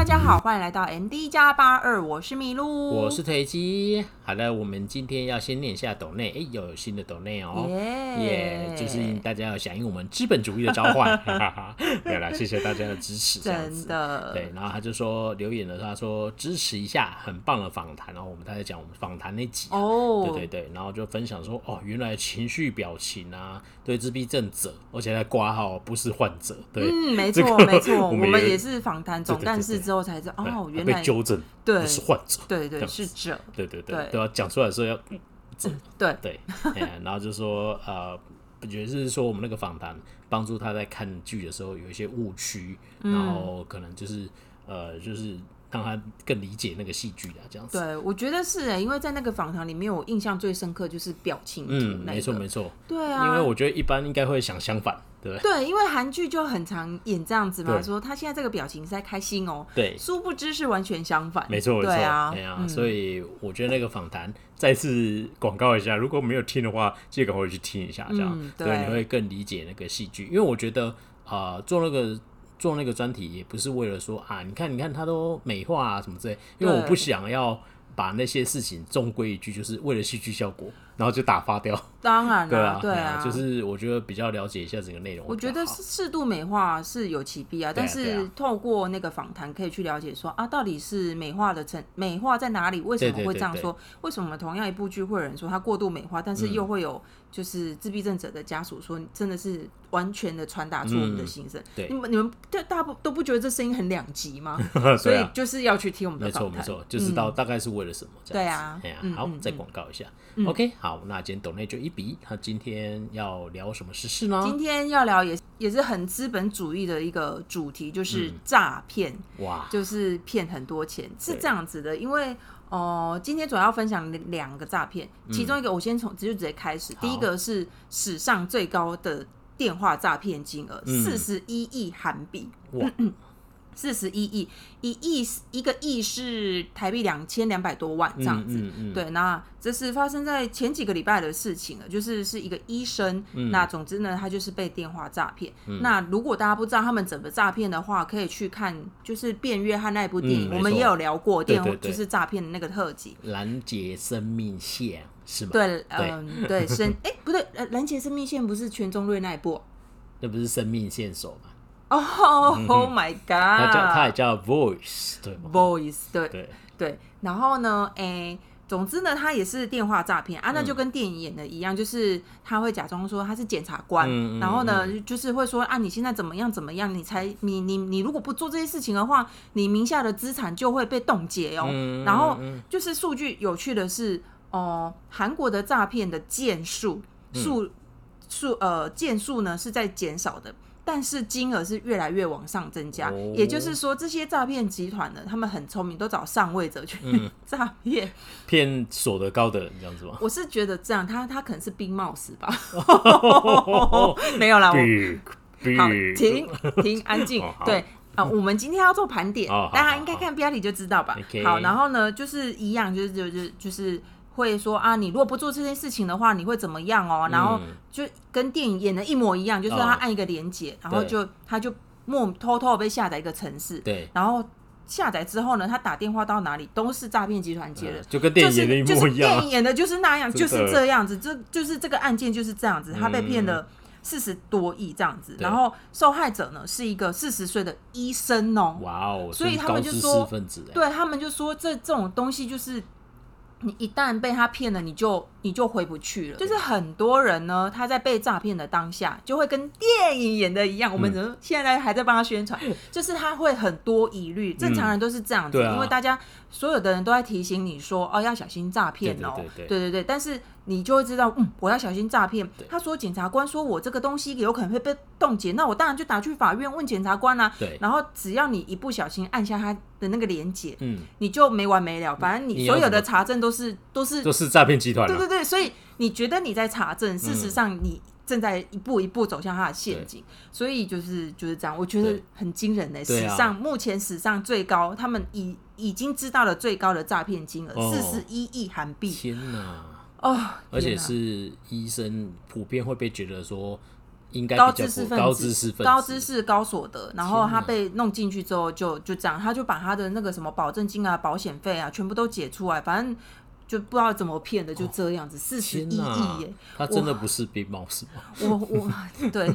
大家好，欢迎来到 MD 加八二，我是麋鹿，我是腿机。好的，我们今天要先念一下抖内，哎，又有新的抖内哦，耶，就是大家要响应我们资本主义的召唤。对了，谢谢大家的支持，真的。对，然后他就说留言了，他说支持一下，很棒的访谈。然后我们他在讲我们访谈那集，哦，对对对，然后就分享说，哦，原来情绪表情啊，对自闭症者，而且在挂号不是患者，对，嗯，没错没错，我们也是访谈总干事之后才知道，哦，原来被纠正，对，不是患者，对对是者，对对对，都要讲出来的时候要。对对，然后就说呃，我觉得是说我们那个访谈帮助他在看剧的时候有一些误区，然后可能就是呃，就是让他更理解那个戏剧啊，这样子。对，我觉得是哎，因为在那个访谈里面，我印象最深刻就是表情图，嗯，没错没错，对啊，因为我觉得一般应该会想相反。对，对，因为韩剧就很常演这样子嘛，说他现在这个表情是在开心哦，对，殊不知是完全相反，没错，没错，对啊，对啊，所以我觉得那个访谈再次广告一下，如果没有听的话，记得赶快去听一下，这样。对，你会更理解那个戏剧。因为我觉得啊，做那个做那个专题也不是为了说啊，你看，你看他都美化啊什么之类，因为我不想要把那些事情终归一句，就是为了戏剧效果。然后就打发掉，当然了，对啊，就是我觉得比较了解一下整个内容。我觉得适度美化是有其必要，但是透过那个访谈可以去了解说啊，到底是美化的成美化在哪里？为什么会这样说？为什么同样一部剧会有人说它过度美化，但是又会有就是自闭症者的家属说真的是完全的传达出我们的心声？对，你们你们大大部都不觉得这声音很两极吗？所以就是要去听我们的访谈，没错没错，就知道大概是为了什么。对啊，好，再广告一下，OK，好。好，那今天抖内就一笔。他今天要聊什么时事呢？今天要聊也也是很资本主义的一个主题，就是诈骗。哇，就是骗很多钱，是这样子的。因为哦、呃，今天主要分享两个诈骗，其中一个我先从就直接开始。第一个是史上最高的电话诈骗金额，四十一亿韩币。哇。四十一亿，一亿一个亿是台币两千两百多万这样子。嗯嗯嗯、对，那这是发生在前几个礼拜的事情了，就是是一个医生。嗯、那总之呢，他就是被电话诈骗。嗯、那如果大家不知道他们怎么诈骗的话，可以去看就是变约翰那部电影，嗯、我们也有聊过电话就是诈骗的那个特辑。拦截生命线是吗？对，嗯，对，生哎、欸、不对，呃，拦截生命线不是全中瑞那一部，那不是生命线索吗？哦、oh，Oh my God！他叫他也叫 Voice，对，Voice，对对对。然后呢，哎、欸，总之呢，他也是电话诈骗啊，那就跟电影演的一样，嗯、就是他会假装说他是检察官，嗯、然后呢，嗯、就是会说啊，你现在怎么样怎么样，你才你你你如果不做这些事情的话，你名下的资产就会被冻结哦。嗯、然后就是数据有趣的是，哦、呃，韩国的诈骗的件数数数呃件数呢是在减少的。但是金额是越来越往上增加，哦、也就是说，这些诈骗集团呢，他们很聪明，都找上位者去 诈骗，骗所得高的人这样子吗？我是觉得这样，他他可能是冰帽死吧，没有啦，我好停停 安静，哦、对啊，我们今天要做盘点，哦、大家应该看标题就知道吧？好，好，然后呢，就是一样，就是就是就是。会说啊，你如果不做这件事情的话，你会怎么样哦？然后就跟电影演的一模一样，就是他按一个连接，然后就他就默偷偷被下载一个城市，对，然后下载之后呢，他打电话到哪里都是诈骗集团接的，就跟电影演的一模一样，电影演的就是那样，就是这样子，这就是这个案件就是这样子，他被骗了四十多亿这样子，然后受害者呢是一个四十岁的医生哦，哇哦，所以他们就说，对他们就说这这种东西就是。你一旦被他骗了，你就你就回不去了。就是很多人呢，他在被诈骗的当下，就会跟电影演的一样。我们怎么现在还在帮他宣传？就是他会很多疑虑，正常人都是这样子，因为大家所有的人都在提醒你说，哦，要小心诈骗哦。对对对，但是。你就会知道，嗯，我要小心诈骗。他说，检察官说我这个东西有可能会被冻结，那我当然就打去法院问检察官啦、啊。对，然后只要你一不小心按下他的那个连接，嗯，你就没完没了。反正你所有的查证都是都是都是诈骗集团。对对对，所以你觉得你在查证，事实上你正在一步一步走向他的陷阱。嗯、所以就是就是这样，我觉得很惊人呢。对史上、啊、目前史上最高，他们已已经知道了最高的诈骗金额四十一亿韩币。天哪！哦，而且是医生普遍会被觉得说，应该高知识分子、高知识、高知识、高所得，然后他被弄进去之后就，就就这样，他就把他的那个什么保证金啊、保险费啊，全部都解出来，反正。就不知道怎么骗的，就这样子，四十一亿耶！他真的不是 Big Mouse 吗？我我对，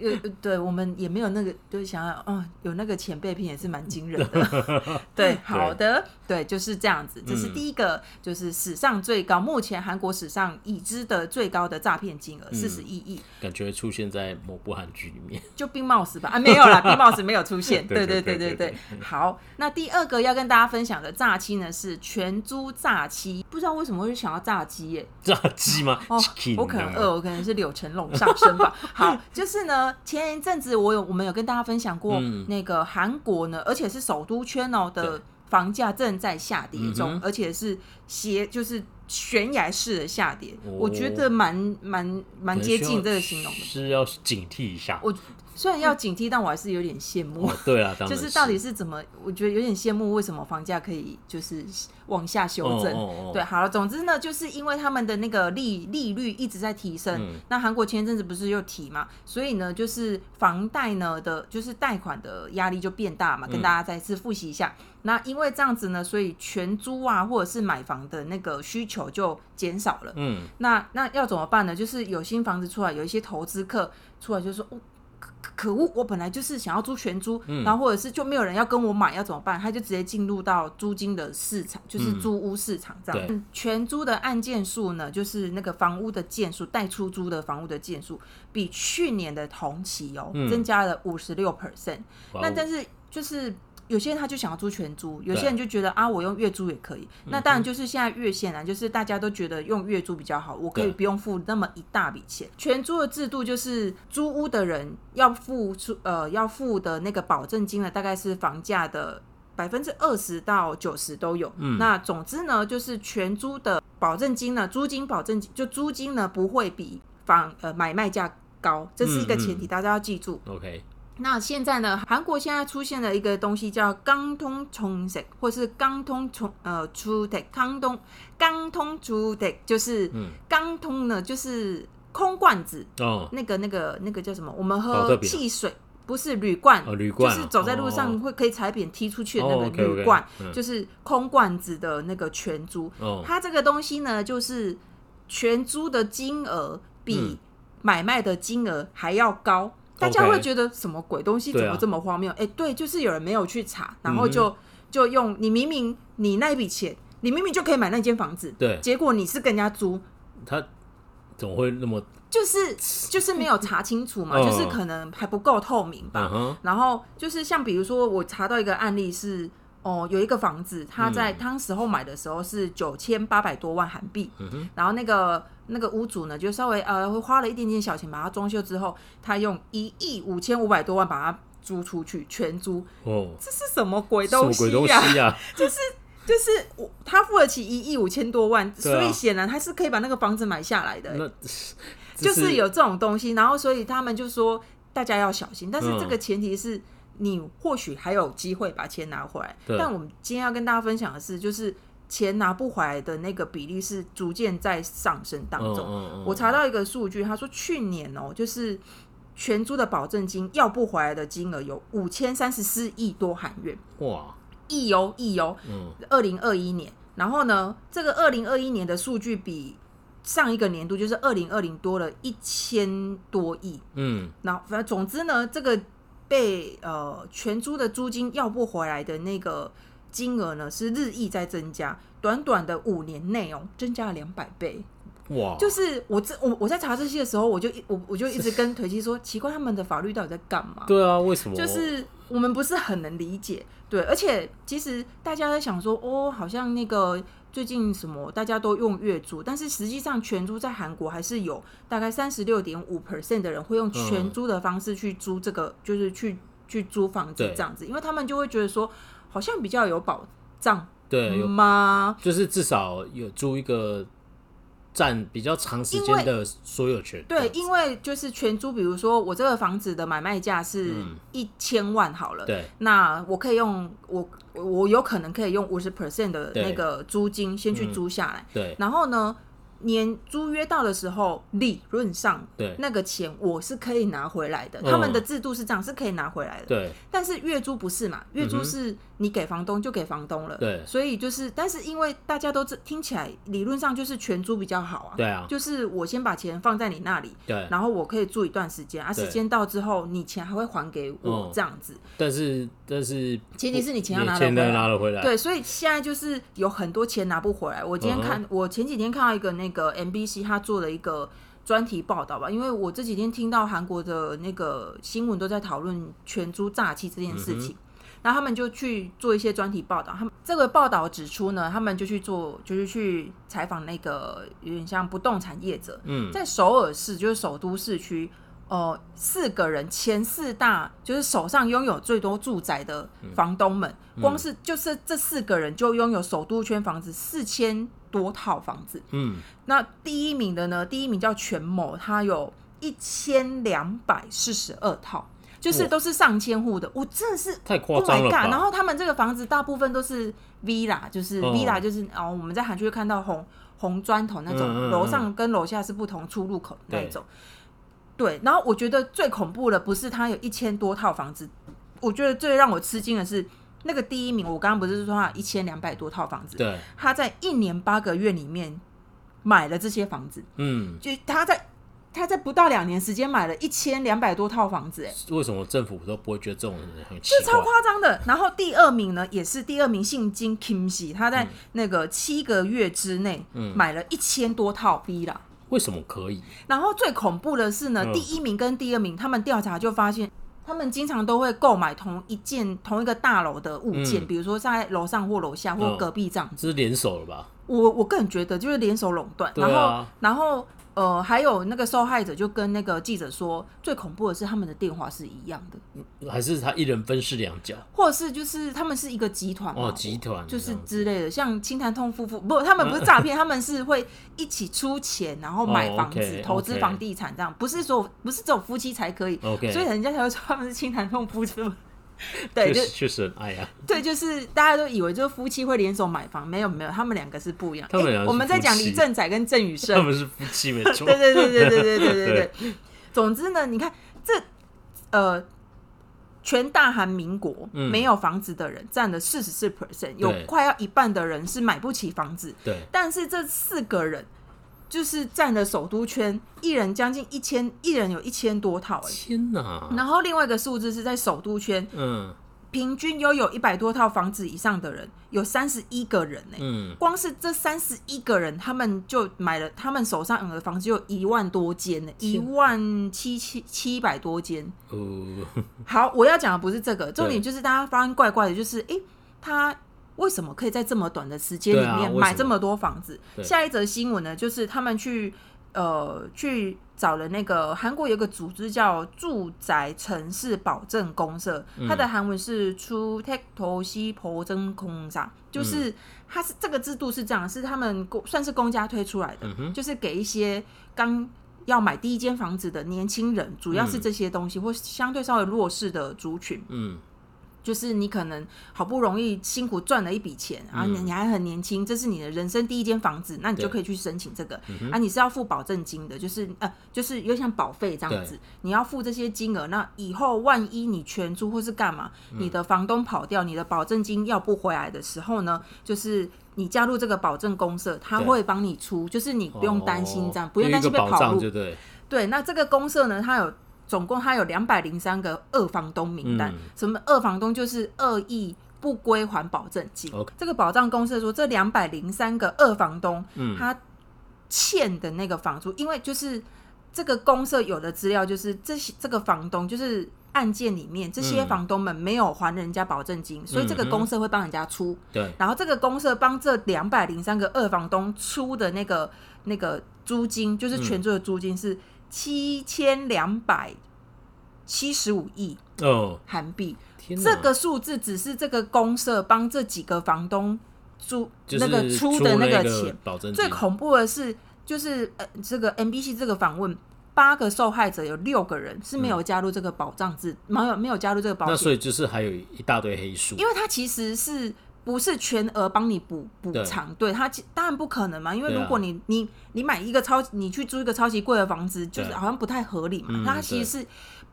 呃对，我们也没有那个，就是想要，嗯，有那个钱被骗也是蛮惊人的。对，好的，对，就是这样子。这是第一个，就是史上最高，目前韩国史上已知的最高的诈骗金额，四十一亿。感觉出现在某部韩剧里面，就 Big Mouse 吧？啊，没有啦，Big Mouse 没有出现。对对对对对，好，那第二个要跟大家分享的诈欺呢，是全租诈欺。不知道为什么会想要炸鸡耶？炸鸡吗？哦，我可能饿，我可能是柳成龙上身吧。好，就是呢，前一阵子我有我们有跟大家分享过，那个韩国呢，而且是首都圈哦的房价正在下跌中，而且是斜就是悬崖式的下跌，我觉得蛮蛮蛮接近这个形容的，是要警惕一下。我。虽然要警惕，但我还是有点羡慕。哦、对啊，就是到底是怎么？我觉得有点羡慕，为什么房价可以就是往下修正？对，好了，总之呢，就是因为他们的那个利利率一直在提升。嗯、那韩国前一阵子不是又提嘛？所以呢，就是房贷呢的，就是贷款的压力就变大嘛。跟大家再次复习一下。嗯、那因为这样子呢，所以全租啊，或者是买房的那个需求就减少了。嗯，那那要怎么办呢？就是有新房子出来，有一些投资客出来就说哦。可恶！我本来就是想要租全租，嗯、然后或者是就没有人要跟我买，要怎么办？他就直接进入到租金的市场，就是租屋市场这样。嗯、全租的案件数呢，就是那个房屋的件数，待出租的房屋的件数，比去年的同期哦，嗯、增加了五十六 percent。那但是就是。有些人他就想要租全租，有些人就觉得啊，我用月租也可以。那当然就是现在越显然就是大家都觉得用月租比较好，我可以不用付那么一大笔钱。全租的制度就是租屋的人要付出呃要付的那个保证金呢，大概是房价的百分之二十到九十都有。嗯，那总之呢，就是全租的保证金呢，租金保证金就租金呢不会比房呃买卖价高，这是一个前提，嗯、大家要记住。OK。那现在呢，韩国现在出现了一个东西叫钢通重石，或是钢通重呃出的，钢通钢通出的，就是钢通呢，就是空罐子，哦，那个那个那个叫什么，我们喝汽水，不是铝罐，铝罐，就是走在路上会可以踩扁踢出去的那个铝罐，就是空罐子的那个全租，哦，它这个东西呢，就是全租的金额比买卖的金额还要高。大家会觉得什么鬼东西怎么这么荒谬？哎、啊欸，对，就是有人没有去查，然后就、嗯、就用你明明你那一笔钱，你明明就可以买那间房子，对，结果你是跟人家租，他怎么会那么就是就是没有查清楚嘛，就是可能还不够透明吧。嗯、然后就是像比如说，我查到一个案例是。哦，有一个房子，他在当时候买的时候是九千八百多万韩币，嗯、然后那个那个屋主呢，就稍微呃花了一点点小钱把它装修之后，他用一亿五千五百多万把它租出去，全租。哦，这是什么鬼东西呀、啊？啊、就是就是我他付得起一亿五千多万，啊、所以显然他是可以把那个房子买下来的。那就是有这种东西，然后所以他们就说大家要小心，但是这个前提是。嗯你或许还有机会把钱拿回来，但我们今天要跟大家分享的是，就是钱拿不回来的那个比例是逐渐在上升当中。嗯嗯嗯、我查到一个数据，他说去年哦、喔，就是全租的保证金要不回来的金额有五千三十四亿多韩元。哇，亿哦亿哦，二零二一年，然后呢，这个二零二一年的数据比上一个年度就是二零二零多了一千多亿。嗯，那反正总之呢，这个。被呃全租的租金要不回来的那个金额呢，是日益在增加，短短的五年内哦，增加了两百倍。哇！就是我这我我在查这些的时候，我就我我就一直跟腿七说，奇怪他们的法律到底在干嘛？对啊，为什么？就是我们不是很能理解。对，而且其实大家在想说，哦，好像那个。最近什么大家都用月租，但是实际上全租在韩国还是有大概三十六点五 percent 的人会用全租的方式去租这个，嗯、就是去去租房子这样子，因为他们就会觉得说好像比较有保障，对吗？就是至少有租一个。占比较长时间的所有权，对，因为就是全租，比如说我这个房子的买卖价是一千万好了，对，那我可以用我我有可能可以用五十 percent 的那个租金先去租下来，对，然后呢，年租约到的时候，理论上对那个钱我是可以拿回来的。他们的制度是这样，是可以拿回来的。对，但是月租不是嘛？月租是你给房东就给房东了。对，所以就是，但是因为大家都这听起来理论上就是全租比较好啊。对啊，就是我先把钱放在你那里，对，然后我可以住一段时间啊，时间到之后你钱还会还给我这样子。但是但是前提是你钱要拿得回来。对，所以现在就是有很多钱拿不回来。我今天看，我前几天看到一个那个 MBC 他做了一个专题报道吧，因为我这几天听到韩国的那个新闻都在讨论全租诈欺这件事情，然后他们就去做一些专题报道。他们这个报道指出呢，他们就去做，就是去采访那个有点像不动产业者，嗯，在首尔市就是首都市区。哦、呃，四个人前四大就是手上拥有最多住宅的房东们，嗯、光是就是这四个人就拥有首都圈房子四千多套房子。嗯，那第一名的呢？第一名叫全某，他有一千两百四十二套，就是都是上千户的。我真的是太夸张了吧。然后他们这个房子大部分都是 villa，就是 villa，就是哦，哦，我们在韩剧会看到红红砖头那种，楼、嗯嗯嗯、上跟楼下是不同出入口的那种。对，然后我觉得最恐怖的不是他有一千多套房子，我觉得最让我吃惊的是那个第一名。我刚刚不是说他一千两百多套房子，对，他在一年八个月里面买了这些房子，嗯，就他在他在不到两年时间买了一千两百多套房子，哎，为什么政府都不会觉得这种人很奇怪？是超夸张的。然后第二名呢，也是第二名，姓金 Kim Si，他在那个七个月之内买了一千多套 Villa。为什么可以？然后最恐怖的是呢，第一名跟第二名，他们调查就发现，他们经常都会购买同一件、同一个大楼的物件，比如说在楼上或楼下或隔壁这样子。这是联手了吧？我我个人觉得就是联手垄断，然后然后。呃，还有那个受害者就跟那个记者说，最恐怖的是他们的电话是一样的，还是他一人分饰两角，或者是就是他们是一个集团哦，集团就是之类的，像清潭痛夫妇不，他们不是诈骗，他们是会一起出钱，然后买房子、哦 okay, 投资房地产这样，不是说不是只有夫妻才可以。所以人家才会说他们是清潭痛夫妇。对，就确实很爱呀。对，就是大家都以为就是夫妻会联手买房，没有没有，他们两个是不一样。他们两个，我们在讲李正宰跟郑宇盛，他们是夫妻没 错。对对对对对对对对 对。总之呢，你看这呃，全大韩民国没有房子的人占了四十四 percent，有快要一半的人是买不起房子。对，但是这四个人。就是占了首都圈，一人将近一千，一人有一千多套。天哪！然后另外一个数字是在首都圈，嗯，平均拥有一百多套房子以上的人有三十一个人呢。嗯，光是这三十一个人，他们就买了，他们手上有的房子有一万多间呢，一万七七七百多间。哦，好，我要讲的不是这个，重点就是大家发现怪怪的，就是哎，他。为什么可以在这么短的时间里面买这么多房子？下一则新闻呢就是他们去呃去找了那个韩国有个组织叫住宅城市保证公社它的韩文是出 take 头西婆真空上就是它是这个制度是这样是他们公算是公家推出来的就是给一些刚要买第一间房子的年轻人主要是这些东西或相对稍微弱势的族群。嗯。就是你可能好不容易辛苦赚了一笔钱，然后你你还很年轻，这是你的人生第一间房子，那你就可以去申请这个啊。你是要付保证金的，就是呃，就是有点像保费这样子，你要付这些金额。那以后万一你全租或是干嘛，你的房东跑掉，你的保证金要不回来的时候呢，就是你加入这个保证公社，他会帮你出，就是你不用担心这样，不用担心被跑路。对，那这个公社呢，它有。总共他有两百零三个二房东名单，嗯、什么二房东就是恶意不归还保证金。这个保障公司说，这两百零三个二房东，嗯、他欠的那个房租，因为就是这个公社有的资料就是这些这个房东就是案件里面这些房东们没有还人家保证金，嗯、所以这个公社会帮人家出。对、嗯，然后这个公社帮这两百零三个二房东出的那个那个租金，就是全租的租金是。七千两百七十五亿哦韩币，这个数字只是这个公社帮这几个房东租那个出的那个钱。最恐怖的是，就是呃，这个 NBC 这个访问八个受害者，有六个人是没有加入这个保障制，没有没有加入这个保障。那所以就是还有一大堆黑数，因为他其实是。不是全额帮你补补偿，对他当然不可能嘛，因为如果你、啊、你你买一个超，你去租一个超级贵的房子，就是好像不太合理嘛。那他其实是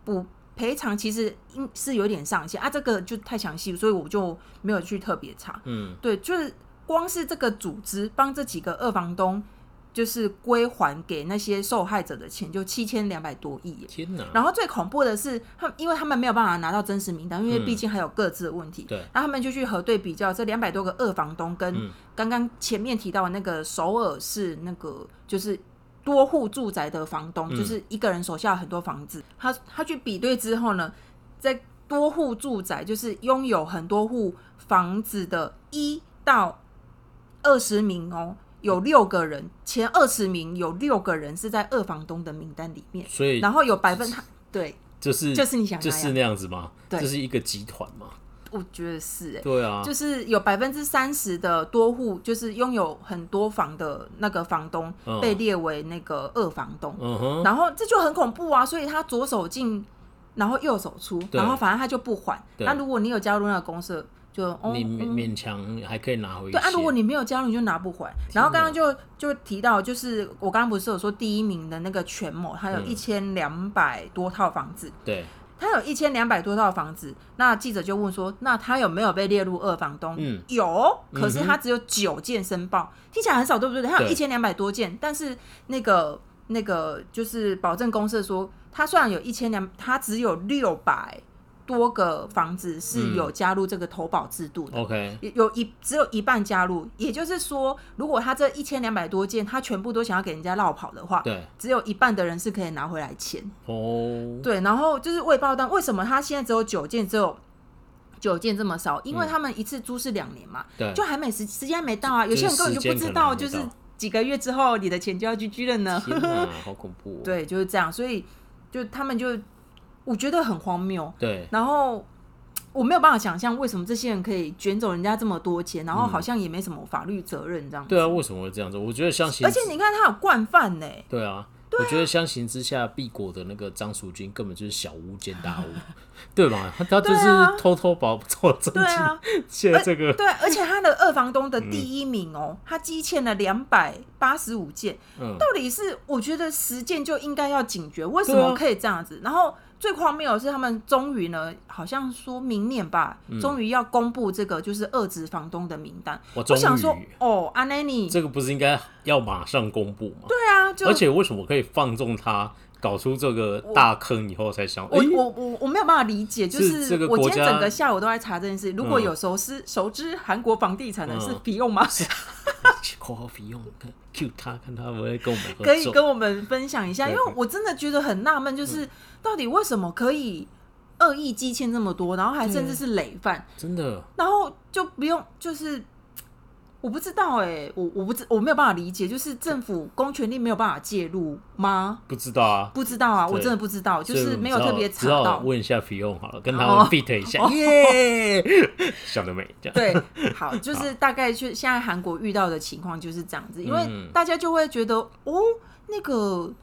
补赔偿，其实应是有点上限啊，这个就太详细，所以我就没有去特别查。嗯，对，就是光是这个组织帮这几个二房东。就是归还给那些受害者的钱就七千两百多亿，天哪！然后最恐怖的是，他因为他们没有办法拿到真实名单，因为毕竟还有各自的问题。对，那他们就去核对比较这两百多个二房东跟刚刚前面提到的那个首尔市那个就是多户住宅的房东，就是一个人手下很多房子，他他去比对之后呢，在多户住宅就是拥有很多户房子的一到二十名哦。有六个人，前二十名有六个人是在二房东的名单里面，所以然后有百分他对，就是就是你想就是那样子吗？对，这是一个集团吗？我觉得是哎、欸，对啊，就是有百分之三十的多户，就是拥有很多房的那个房东被列为那个二房东，嗯哼，然后这就很恐怖啊，所以他左手进，然后右手出，然后反正他就不还。那如果你有加入那个公社。就你勉勉强还可以拿回去。对啊，如果你没有加入，你就拿不回。然后刚刚就就提到，就是我刚刚不是有说第一名的那个全某，他有一千两百多套房子。对，他有一千两百多套房子。那记者就问说，那他有没有被列入二房东？嗯，有，可是他只有九件申报，听起来很少，对不对？他有一千两百多件，但是那个那个就是保证公社说，他虽然有一千两，他只有六百。多个房子是有加入这个投保制度的，嗯，OK，有一只有一半加入，也就是说，如果他这一千两百多件，他全部都想要给人家绕跑的话，对，只有一半的人是可以拿回来钱哦。对，然后就是未报单，为什么他现在只有九件，只有九件这么少？因为他们一次租是两年嘛，对，就还没时时间还没到啊。有些人根本就不知道，就是几个月之后你的钱就要去居了呢。好恐怖哦。对，就是这样，所以就他们就。我觉得很荒谬，对，然后我没有办法想象为什么这些人可以卷走人家这么多钱，然后好像也没什么法律责任这样子。对啊，为什么会这样子？我觉得相信，而且你看他有惯犯呢。对啊。我觉得相形之下，毕果的那个张淑君根本就是小巫见大巫，对吧？他他就是偷偷把做证据。对啊，这个对，而且他的二房东的第一名哦，他积欠了两百八十五件，到底是我觉得十件就应该要警觉，为什么可以这样子？然后。最荒谬的是，他们终于呢，好像说明年吧，终于要公布这个就是二职房东的名单。我想说，哦，阿内尼，这个不是应该要马上公布吗？对啊，而且为什么可以放纵他搞出这个大坑以后才想？我我我我没有办法理解，就是我今天整个下午都在查这件事。如果有熟知熟知韩国房地产的是比用吗？括号比用 Q 他看他会不会跟我们可以跟我们分享一下，因为我真的觉得很纳闷，就是。到底为什么可以恶意积欠这么多，然后还甚至是累犯？真的，然后就不用，就是我不知道哎、欸，我我不知我没有办法理解，就是政府公权力没有办法介入吗？不知道啊，不知道啊，我真的不知道，就是没有特别查到。问一下费用好了，跟他们 fit 一下，耶、oh. 想得美，这样对，好，就是大概就现在韩国遇到的情况就是这样子，因为大家就会觉得哦，那个。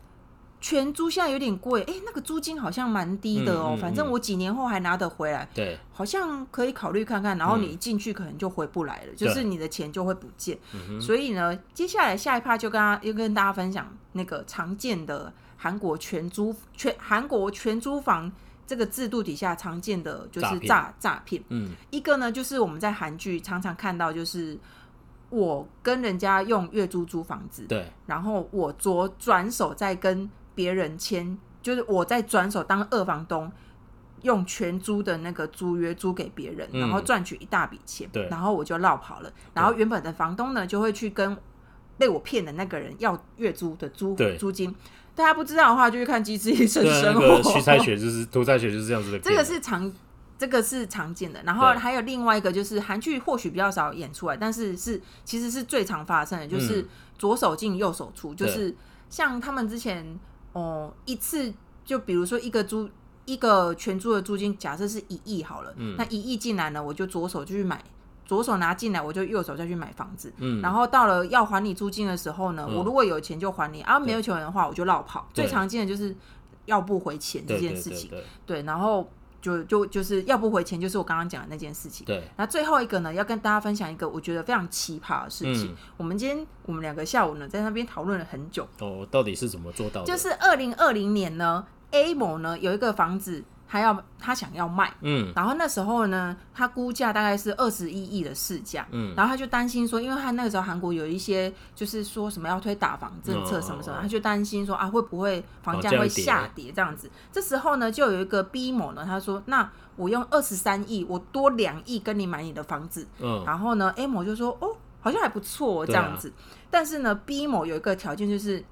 全租现在有点贵，哎、欸，那个租金好像蛮低的哦、喔。嗯嗯嗯、反正我几年后还拿得回来，对，好像可以考虑看看。然后你一进去可能就回不来了，嗯、就是你的钱就会不见。所以呢，接下来下一趴就跟大家又跟大家分享那个常见的韩国全租全韩国全租房这个制度底下常见的就是诈诈骗。嗯，一个呢就是我们在韩剧常常看到，就是我跟人家用月租租房子，对，然后我左转手再跟。别人签，就是我在转手当二房东，用全租的那个租约租给别人，然后赚取一大笔钱，对，然后我就落跑了。然后原本的房东呢，就会去跟被我骗的那个人要月租的租租金。大家不知道的话，就去看《机智医生生活》。徐彩雪就是涂彩雪就是这样子的。这个是常，这个是常见的。然后还有另外一个，就是韩剧或许比较少演出来，但是是其实是最常发生的，就是左手进右手出，就是像他们之前。哦，一次就比如说一个租一个全租的租金，假设是一亿好了，嗯，那一亿进来呢，我就左手就去买，左手拿进来，我就右手再去买房子，嗯，然后到了要还你租金的时候呢，嗯，我如果有钱就还你，啊，没有钱的话我就绕跑，最常见的就是要不回钱这件事情，对，对，对，对，对，对，然后就就就是要不回钱，就是我刚刚讲的那件事情。对。那最后一个呢，要跟大家分享一个我觉得非常奇葩的事情。嗯、我们今天我们两个下午呢，在那边讨论了很久。哦，到底是怎么做到的？就是二零二零年呢，A 某呢有一个房子。他要他想要卖，嗯，然后那时候呢，他估价大概是二十一亿的市价，嗯，然后他就担心说，因为他那个时候韩国有一些就是说什么要推打房政策什么什么，哦、他就担心说啊会不会房价会下跌这样子。这时候呢，就有一个 B 某呢，他说那我用二十三亿，我多两亿跟你买你的房子，嗯，然后呢 A 某就说哦好像还不错这样子，啊、但是呢 B 某有一个条件就是，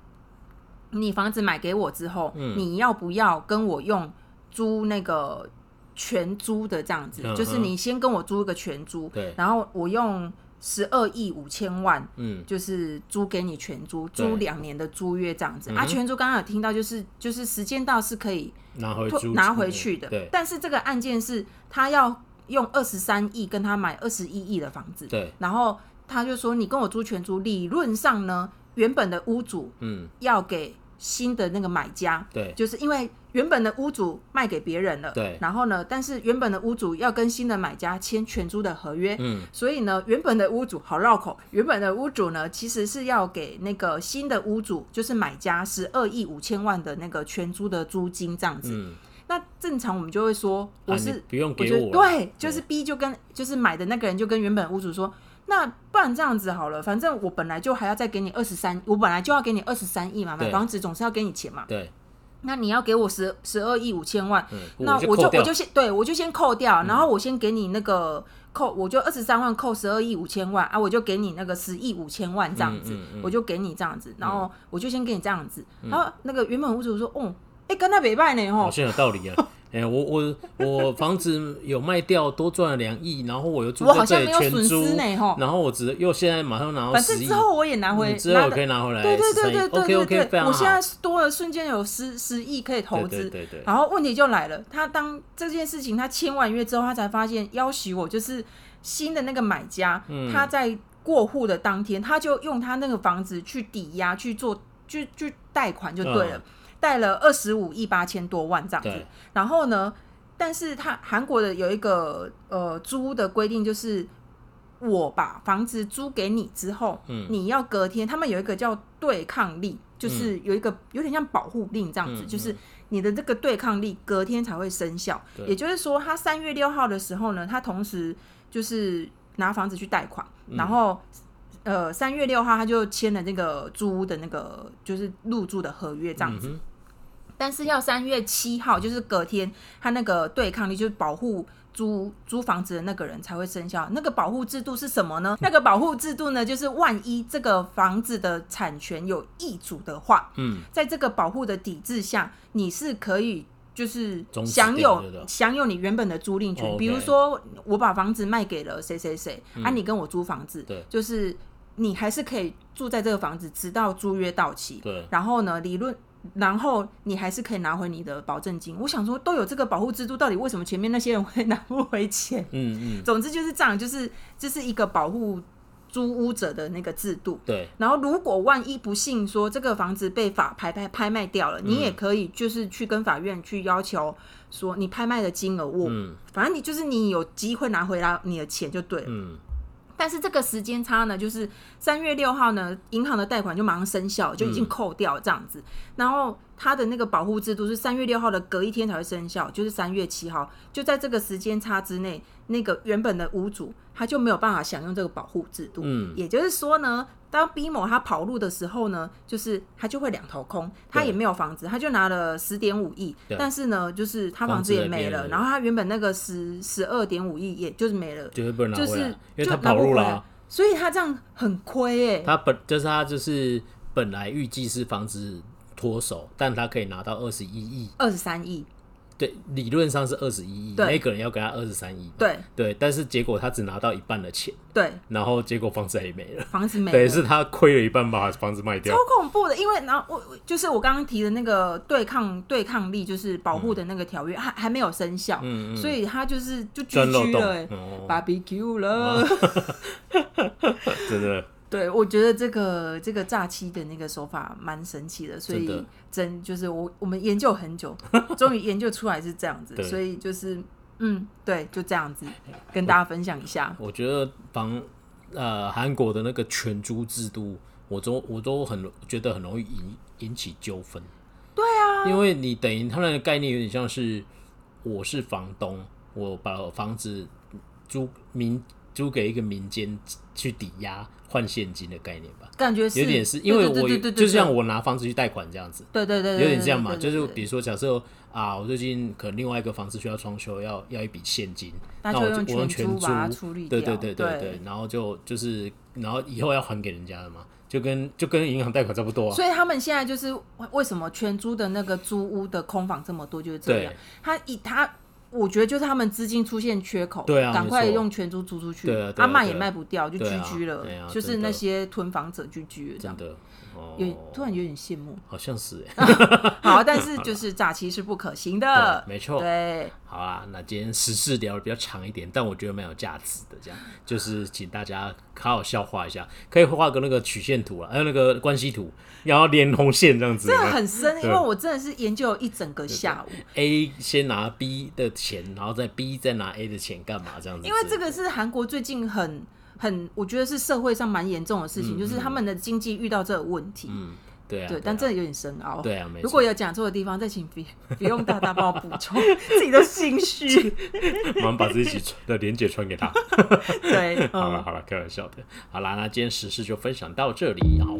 你房子买给我之后，嗯、你要不要跟我用？租那个全租的这样子，嗯、就是你先跟我租一个全租，对，然后我用十二亿五千万，嗯，就是租给你全租，对租两年的租约这样子。嗯、啊，全租刚刚有听到，就是就是时间到是可以拿回拿回去的，对。但是这个案件是他要用二十三亿跟他买二十一亿的房子，对。然后他就说，你跟我租全租，理论上呢，原本的屋主嗯要给新的那个买家，对，就是因为。原本的屋主卖给别人了，对，然后呢，但是原本的屋主要跟新的买家签全租的合约，嗯，所以呢，原本的屋主好绕口，原本的屋主呢，其实是要给那个新的屋主，就是买家十二亿五千万的那个全租的租金这样子。嗯，那正常我们就会说，我是、啊、不用给我，我，对，就是 B 就跟就是买的那个人就跟原本屋主说，那不然这样子好了，反正我本来就还要再给你二十三，我本来就要给你二十三亿嘛，买房子总是要给你钱嘛，对。那你要给我十十二亿五千万，嗯、那我就我就，先对我就先扣掉，然后我先给你那个扣，我就二十三万扣十二亿五千万啊，我就给你那个十亿五千万这样子，嗯嗯嗯、我就给你这样子，然后我就先给你这样子，嗯、然后那个原本屋主说，哦，哎、欸，跟他没办呢，吼，好像有道理啊。哎、欸，我我我房子有卖掉，多赚了两亿，然后我又住在这里全租，然后我只又现在马上拿到十亿，反正之后我也拿回，之后可以拿回来，对对对对对对 OK 我现在多了瞬间有十十亿可以投资，对对对对，然后问题就来了，他当这件事情他签完约之后，他才发现要挟我就是新的那个买家，嗯、他在过户的当天，他就用他那个房子去抵押去做，去去贷款就对了。嗯贷了二十五亿八千多万这样子，然后呢，但是他韩国的有一个呃租的规定，就是我把房子租给你之后，嗯，你要隔天，他们有一个叫对抗力，就是有一个有点像保护令这样子，嗯、就是你的这个对抗力隔天才会生效。也就是说，他三月六号的时候呢，他同时就是拿房子去贷款，嗯、然后呃三月六号他就签了那个租屋的那个就是入住的合约这样子。嗯但是要三月七号，就是隔天，他那个对抗力就是保护租租房子的那个人才会生效。那个保护制度是什么呢？那个保护制度呢，就是万一这个房子的产权有易主的话，嗯，在这个保护的抵制下，你是可以就是享有享有你原本的租赁权。比如说，我把房子卖给了谁谁谁，啊，你跟我租房子，对，就是你还是可以住在这个房子，直到租约到期。对，然后呢，理论。然后你还是可以拿回你的保证金。我想说，都有这个保护制度，到底为什么前面那些人会拿不回钱？嗯嗯。总之就是这样，就是这是一个保护租屋者的那个制度。对。然后如果万一不幸说这个房子被法拍拍拍卖掉了，你也可以就是去跟法院去要求说你拍卖的金额，我反正你就是你有机会拿回来你的钱就对了。嗯。但是这个时间差呢，就是三月六号呢，银行的贷款就马上生效，就已经扣掉这样子。嗯、然后他的那个保护制度是三月六号的隔一天才会生效，就是三月七号，就在这个时间差之内，那个原本的屋主他就没有办法享用这个保护制度。嗯，也就是说呢。当 B 某他跑路的时候呢，就是他就会两头空，他也没有房子，他就拿了十点五亿，但是呢，就是他房子也没了，然后他原本那个十十二点五亿，也就是没了，就是因为他跑路了，所以他这样很亏哎。他本就是他就是本来预计是房子脱手，但他可以拿到二十一亿，二十三亿。对，理论上是二十一亿，每个人要给他二十三亿。对对，但是结果他只拿到一半的钱。对，然后结果房子也没了，房子没了，对，是他亏了一半把房子卖掉，超恐怖的。因为然后我就是我刚刚提的那个对抗对抗力，就是保护的那个条约还还没有生效，嗯，所以他就是就 GG 了，BBQ 了，真的。对，我觉得这个这个诈欺的那个手法蛮神奇的，所以真，真就是我我们研究很久，终于研究出来是这样子，所以就是嗯，对，就这样子 跟大家分享一下。我，我觉得防呃韩国的那个全租制度，我都我都很觉得很容易引引起纠纷。对啊，因为你等于他那个概念有点像是我是房东，我把房子租民租给一个民间去抵押。换现金的概念吧，感觉是有点是因为我就像我拿房子去贷款这样子，对对对，有点这样嘛。就是比如说，假设啊，我最近可能另外一个房子需要装修，要要一笔现金，那我就我用全租，对对对对对，然后就就是然后以后要还给人家的嘛，就跟就跟银行贷款差不多。所以他们现在就是为什么全租的那个租屋的空房这么多，就是这样。他以他。我觉得就是他们资金出现缺口，对啊，赶快用全租租出去，对啊，卖也卖不掉，就居居了，就是那些囤房者居居了，这样。的，有突然有点羡慕，好像是。哎好，但是就是 诈欺是不可行的，没错，对，好啊，那今天时事聊的比较长一点，但我觉得蛮有价值的，这样。就是请大家好好消化一下，可以画个那个曲线图啊，还有那个关系图。然后连红线这样子，这样很深，因为我真的是研究了一整个下午。A 先拿 B 的钱，然后再 B 再拿 A 的钱干嘛这样子？因为这个是韩国最近很很，我觉得是社会上蛮严重的事情，嗯、就是他们的经济遇到这个问题。嗯对，啊对，但这有点深奥。对啊，没错。如果有讲错的地方，再请别不用大大帮我补充 自己都心虚。我们把自己的连接传给他。对，好了好了，开玩笑的。好啦，那今天时事就分享到这里，好。